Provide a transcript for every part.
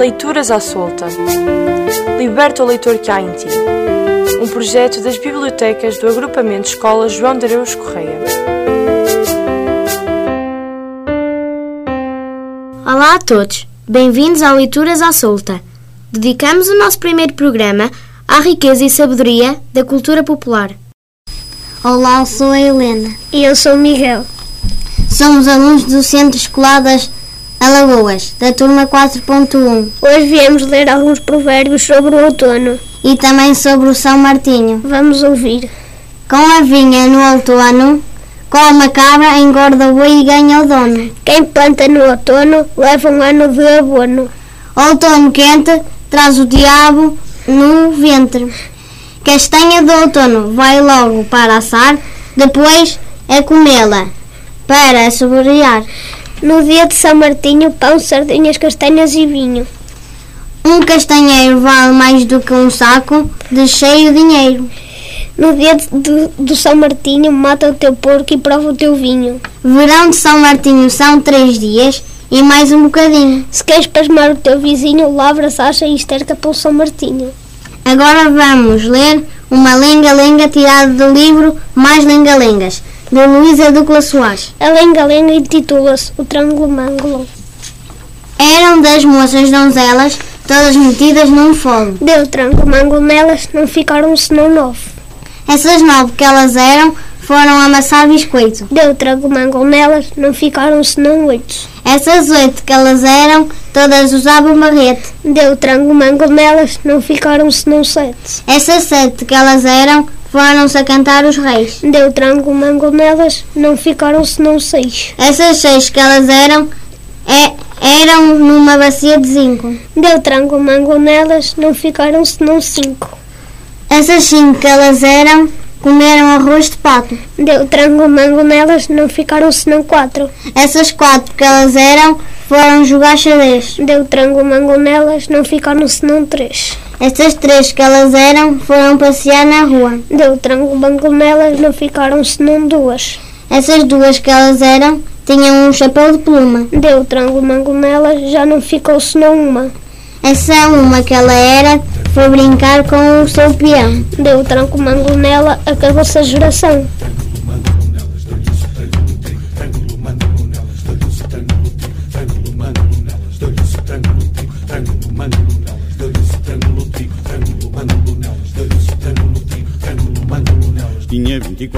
Leituras à Solta. Liberta o leitor que há em ti. Um projeto das bibliotecas do Agrupamento Escola João de Areus Correia. Olá a todos, bem-vindos ao Leituras à Solta. Dedicamos o nosso primeiro programa à riqueza e sabedoria da cultura popular. Olá, sou a Helena. E eu sou o Miguel. Somos alunos do Centro Escolar das Alagoas, da turma 4.1. Hoje viemos ler alguns provérbios sobre o outono. E também sobre o São Martinho. Vamos ouvir. Com a vinha no outono, com uma cabra engorda o boi e ganha o dono. Quem planta no outono leva um ano de abono. Outono quente traz o diabo no ventre. Castanha do outono vai logo para assar, depois é comê-la para saborear. No dia de São Martinho, pão, sardinhas, castanhas e vinho. Um castanheiro vale mais do que um saco de cheio dinheiro. No dia do São Martinho, mata o teu porco e prova o teu vinho. Verão de São Martinho são três dias e mais um bocadinho. Se queres pasmar o teu vizinho, lavra, sacha e esterca pelo São Martinho. Agora vamos ler uma lenga-lenga tirada do livro Mais Lenga-Lengas, de Luísa Ducla Soares. A lenga-lenga intitula-se O Trângulo Mângulo. Eram das moças donzelas, todas metidas num fogo. Deu trângulo mângulo nelas, não ficaram senão nove. Essas nove que elas eram foram amassar biscoito. Deu trângulo mângulo nelas, não ficaram senão oito. Essas oito que elas eram, todas usavam barrete. Deu trângulo mângulo nelas, não ficaram senão sete. Essas sete que elas eram, foram-se a cantar os reis. Deu trângulo mângulo nelas, não ficaram senão seis. Essas seis que elas eram, é, eram numa bacia de zinco. Deu trângulo mângulo nelas, não ficaram senão cinco. Essas cinco que elas eram, comeram arroz de pato. Deu trângulo mângulo nelas, não ficaram senão quatro. Essas quatro que elas eram, foram jogar xadrez. Deu trângulo mângulo nelas, não ficaram senão três. Essas três que elas eram, foram passear na rua. Deu trângulo mângulo nelas, não ficaram senão duas. Essas duas que elas eram, tinham um chapéu de pluma. Deu trângulo mângulo nelas, já não ficou senão uma. Essa uma que ela era, foi brincar com o seu peão. Deu tranco mango nela, acabou-se a geração.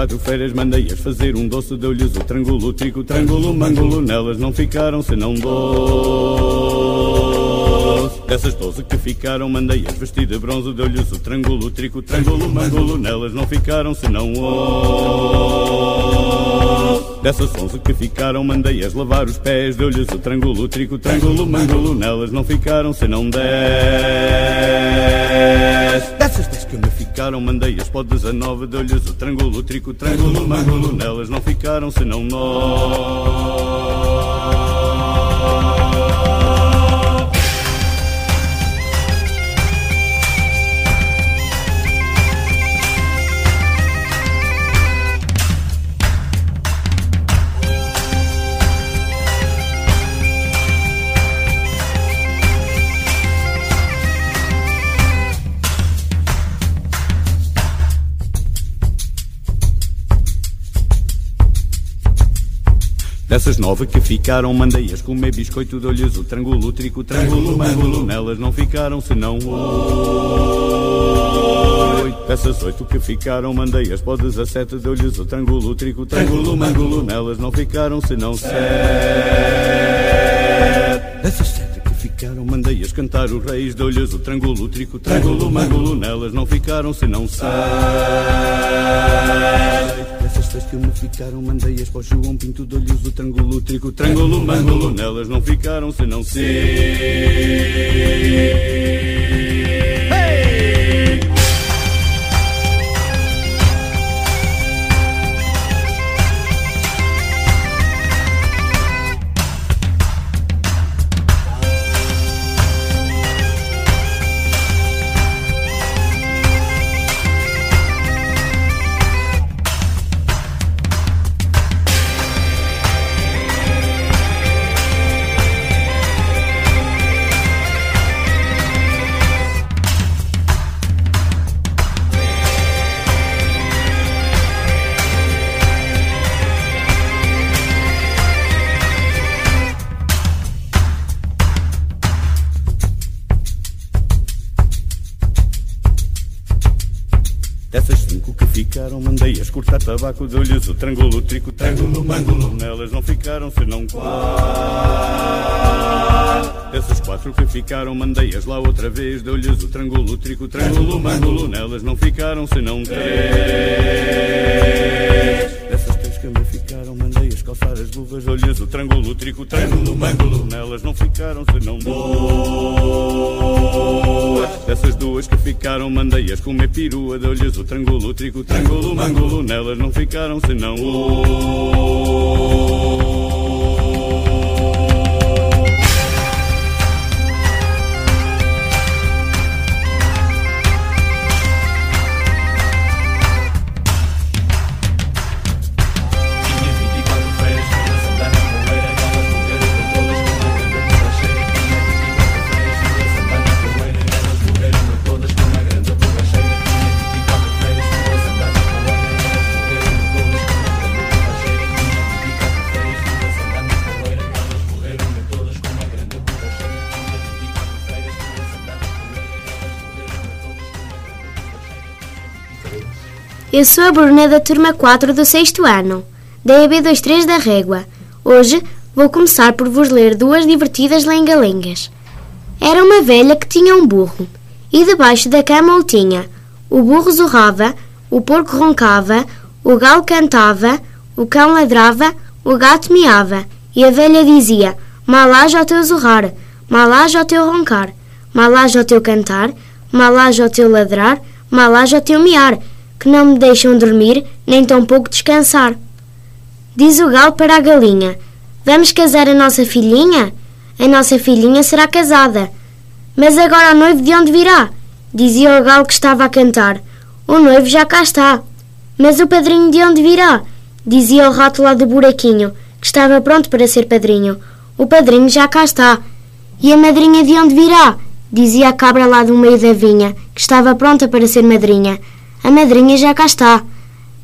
24 feiras, mandei-as fazer um doce, deu-lhes o trângulo, trigo, trângulo, mangulo, nelas não ficaram senão doce. Dessas doze que ficaram, mandei-as vestir de bronze, deu-lhes o trângulo, trigo, trângulo, mangulo, nelas não ficaram senão osso. Dessas onze que ficaram, mandei-as lavar os pés, deu-lhes o trângulo, trigo, trângulo, mangulo, nelas não ficaram senão dez. Dessas dez que me ficaram, mandei-as para o 19, deu-lhes o trângulo, trico, trângulo, mangulo, nelas não ficaram senão nós. Dessas nove que ficaram, mandei-as comer biscoito, dou-lhes o trângulo, trico, trângulo, mangulo, nelas não ficaram senão oito. Dessas oito que ficaram, mandei-as para o 17, deu-lhes o trângulo, trico, trângulo, mangulo, nelas não ficaram senão sete. Dessas sete que ficaram, mandei-as cantar os reis, deu-lhes o trângulo, trico, trângulo, mangulo, nelas não ficaram senão seis. Seis que me ficaram, mandei-as para o João Pinto, dou-lhes o trângulo, trico, trângulo, mangulo, nelas não ficaram senão cinco. ficaram mandeias, cortar tabaco, deu-lhes o trângulo, trico, trângulo, mangulo. Nelas não ficaram senão quatro. Desses quatro que ficaram mandeias lá outra vez, deu-lhes o trângulo, trico, trângulo, mangulo. Nelas não ficaram senão três. As luvas, deu-lhes o trângulo, trico, trângulo, mangulo. Nelas não ficaram senão duas. Dessas duas que ficaram mandeias, comer perua, deu-lhes o trângulo, trico, trângulo, mangulo. Nelas não ficaram senão um. Eu sou a Bruna da turma 4 do 6 ano, da EB23 da Régua. Hoje vou começar por vos ler duas divertidas lenga-lengas. Era uma velha que tinha um burro, e debaixo da cama o tinha. O burro zurrava, o porco roncava, o galo cantava, o cão ladrava, o gato miava. E a velha dizia: Malaja ao teu zurrar, malaja ao teu roncar, malaja ao teu cantar, malaja ao teu ladrar, malaja ao teu miar, que não me deixam dormir, nem tão pouco descansar. Diz o galo para a galinha: Vamos casar a nossa filhinha? A nossa filhinha será casada. Mas agora o noivo de onde virá? Dizia o galo que estava a cantar. O noivo já cá está. Mas o padrinho de onde virá? Dizia o rato lá do buraquinho, que estava pronto para ser padrinho. O padrinho já cá está. E a madrinha de onde virá? Dizia a cabra lá do meio da vinha, que estava pronta para ser madrinha. A madrinha já cá está.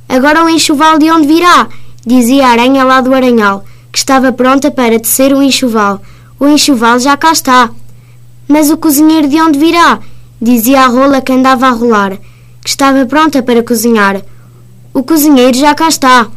Agora o enxoval de onde virá? Dizia a aranha lá do aranhal, que estava pronta para tecer o enxoval. O enxoval já cá está. Mas o cozinheiro de onde virá? Dizia a rola que andava a rolar, que estava pronta para cozinhar. O cozinheiro já cá está.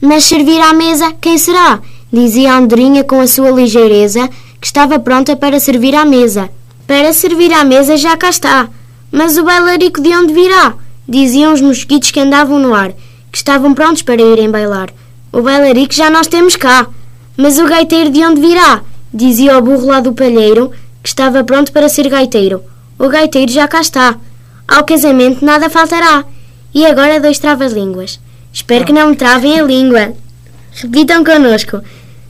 Mas servir à mesa, quem será? Dizia a andorinha com a sua ligeireza, que estava pronta para servir à mesa. Para servir à mesa já cá está. Mas o bailarico de onde virá? Diziam os mosquitos que andavam no ar, que estavam prontos para irem bailar. O bailarico já nós temos cá. Mas o gaiteiro de onde virá? Dizia o burro lá do palheiro, que estava pronto para ser gaiteiro. O gaiteiro já cá está. Ao casamento nada faltará. E agora dois travas-línguas. Espero que não me travem a língua. Repitam connosco.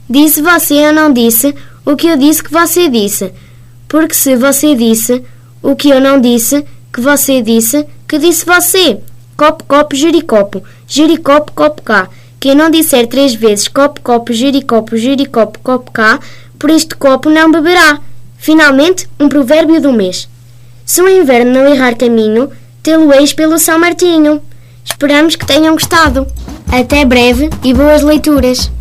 Disse você ou não disse o que eu disse que você disse. Porque se você disse o que eu não disse, que você disse, que disse você. Copo, copo, giricopo. Giricopo, copo cá. Quem não disser três vezes copo, copo, giricopo, giricopo, copo cá, por este copo não beberá. Finalmente, um provérbio do mês. Se o inverno não errar caminho, tê-lo-eis pelo São Martinho. Esperamos que tenham gostado. Até breve e boas leituras.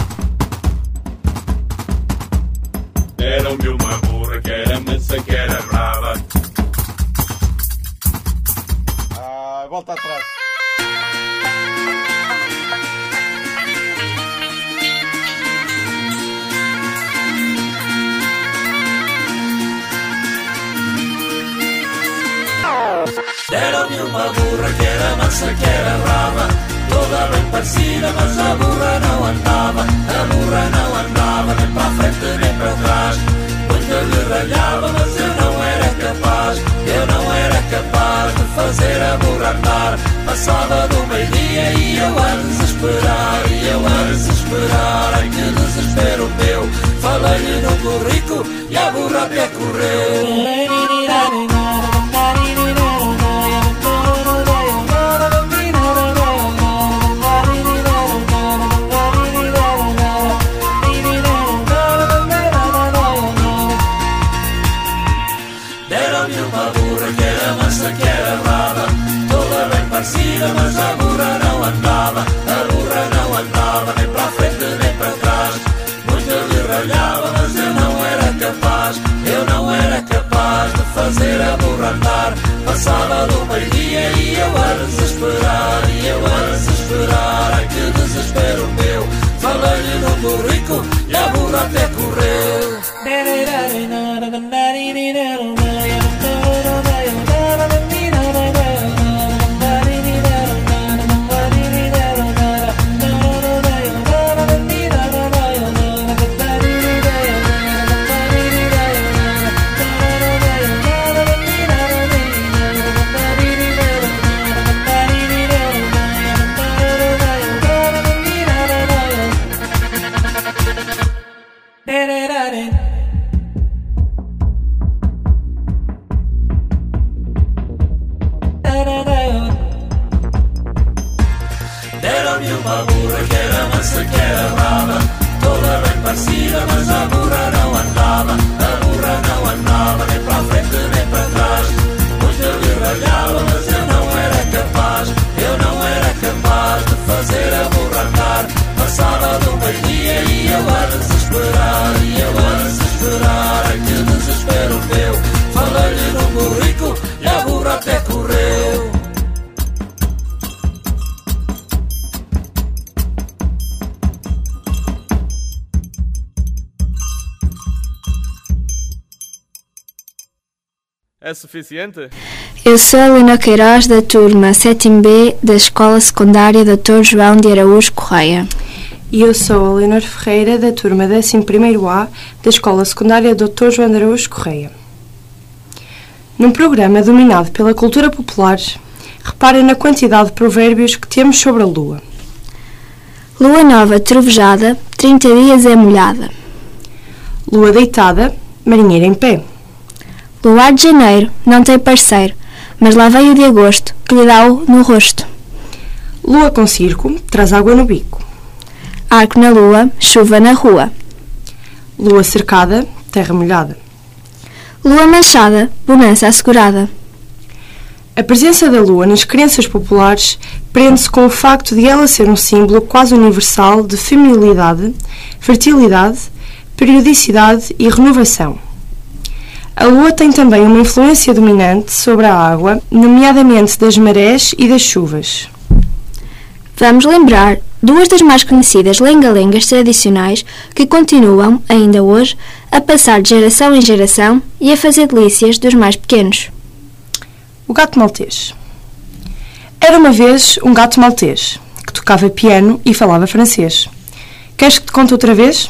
Deram-me uma burra que era mansa, que era brava. Volta atrás. Deram-me uma burra que era mansa, que era brava. Toda bem parecida, mas a burra não andava. A burra não andava, nem para frente nem para trás. Muita lhe ralhava, fazer a burra andar. Passava do meio-dia e eu a desesperar. E eu a desesperar, ai que desespero fazer a burra andar Passava do meio-dia e eu a desesperar E eu a desesperar. Ai que desespero meu, falei-lhe no burrico e a burra até correu. Uma burra que era mansa, que era brava Toda bem parecida, mas a burra não andava A É suficiente? Eu sou a Lina Queiroz, da turma 7B da Escola Secundária Dr. João de Araújo Correia. E eu sou a Leonor Ferreira, da turma 11º-A da Escola Secundária Dr. João de Araújo Correia. Num programa dominado pela cultura popular, reparem na quantidade de provérbios que temos sobre a lua. Lua nova trovejada, 30 dias é molhada. Lua deitada, marinheiro em pé. Luar de janeiro, não tem parceiro, mas lá veio o de agosto, que lhe dá o no rosto. Lua com circo, traz água no bico. Arco na lua, chuva na rua. Lua cercada, terra molhada. Lua manchada, bonança assegurada. A presença da lua nas crenças populares prende-se com o facto de ela ser um símbolo quase universal de feminilidade, fertilidade, periodicidade e renovação. A lua tem também uma influência dominante sobre a água, nomeadamente das marés e das chuvas. Vamos lembrar duas das mais conhecidas lenga-lengas tradicionais que continuam, ainda hoje, a passar de geração em geração e a fazer delícias dos mais pequenos. O gato maltês. Era uma vez um gato maltês que tocava piano e falava francês. Queres que te conte outra vez?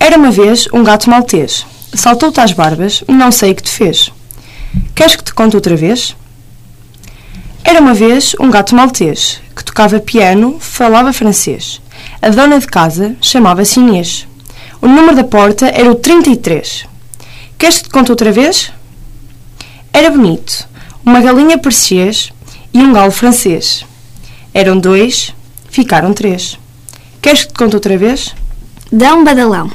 Era uma vez um gato maltês. Saltou-te às barbas, não sei o que te fez. Queres que te conte outra vez? Era uma vez um gato maltês que tocava piano, falava francês. A dona de casa chamava-se Inês. O número da porta era o 33. Queres que te conte outra vez? Era bonito. Uma galinha persiês e um galo francês. Eram dois, ficaram três. Queres que te conte outra vez? Dá um badalão.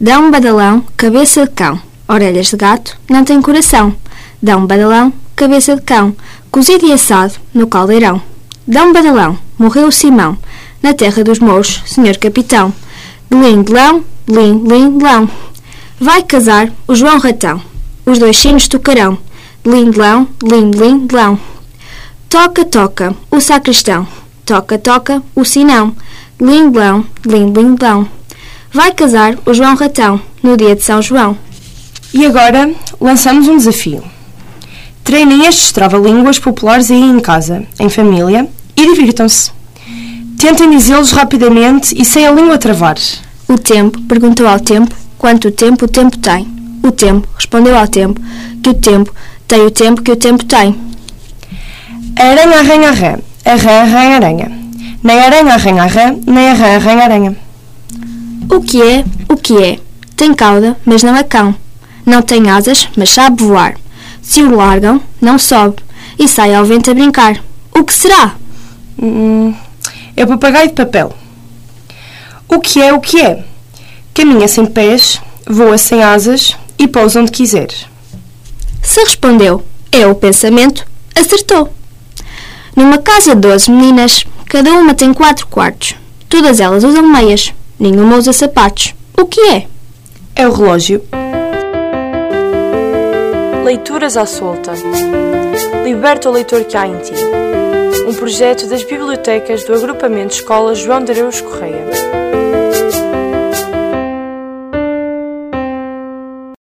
Dá um badalão, cabeça de cão. Orelhas de gato, não tem coração. Dá um badalão, cabeça de cão. Cozido e assado no caldeirão. Dá um badalão, morreu Simão. Na terra dos mouros, senhor capitão. De lindlão, lim, lindlão. Vai casar o João Ratão. Os dois sinos tocarão. De lindlão, lim, lindlão. Toca, toca, o sacristão. Toca, toca, o sinão. De lindlão, lim, lindlão. Vai casar o João Ratão no dia de São João. E agora lançamos um desafio. Treinem estes trava-línguas populares aí em casa, em família, e divirtam-se. Tentem dizê-los rapidamente e sem a língua travar. O tempo perguntou ao tempo quanto tempo o tempo tem. O tempo respondeu ao tempo que o tempo tem o tempo que o tempo tem. Aranha arranha a rã, a rã arranha a aranha. Nem aranha arranha a rã, nem arranha a aranha. O que é, o que é? Tem cauda, mas não é cão. Não tem asas, mas sabe voar. Se o largam, não sobe e sai ao vento a brincar. O que será? Hum, é o papagaio de papel. O que é, o que é? Caminha sem pés, voa sem asas e pousa onde quiser. Se respondeu, é o pensamento, acertou. Numa casa de 12 meninas, cada uma tem quatro quartos. Todas elas usam meias, nenhuma usa sapatos. O que é? É o relógio. Leituras à solta. Liberta o leitor que há em ti. um projeto das bibliotecas do agrupamento Escola João de Areus Correia.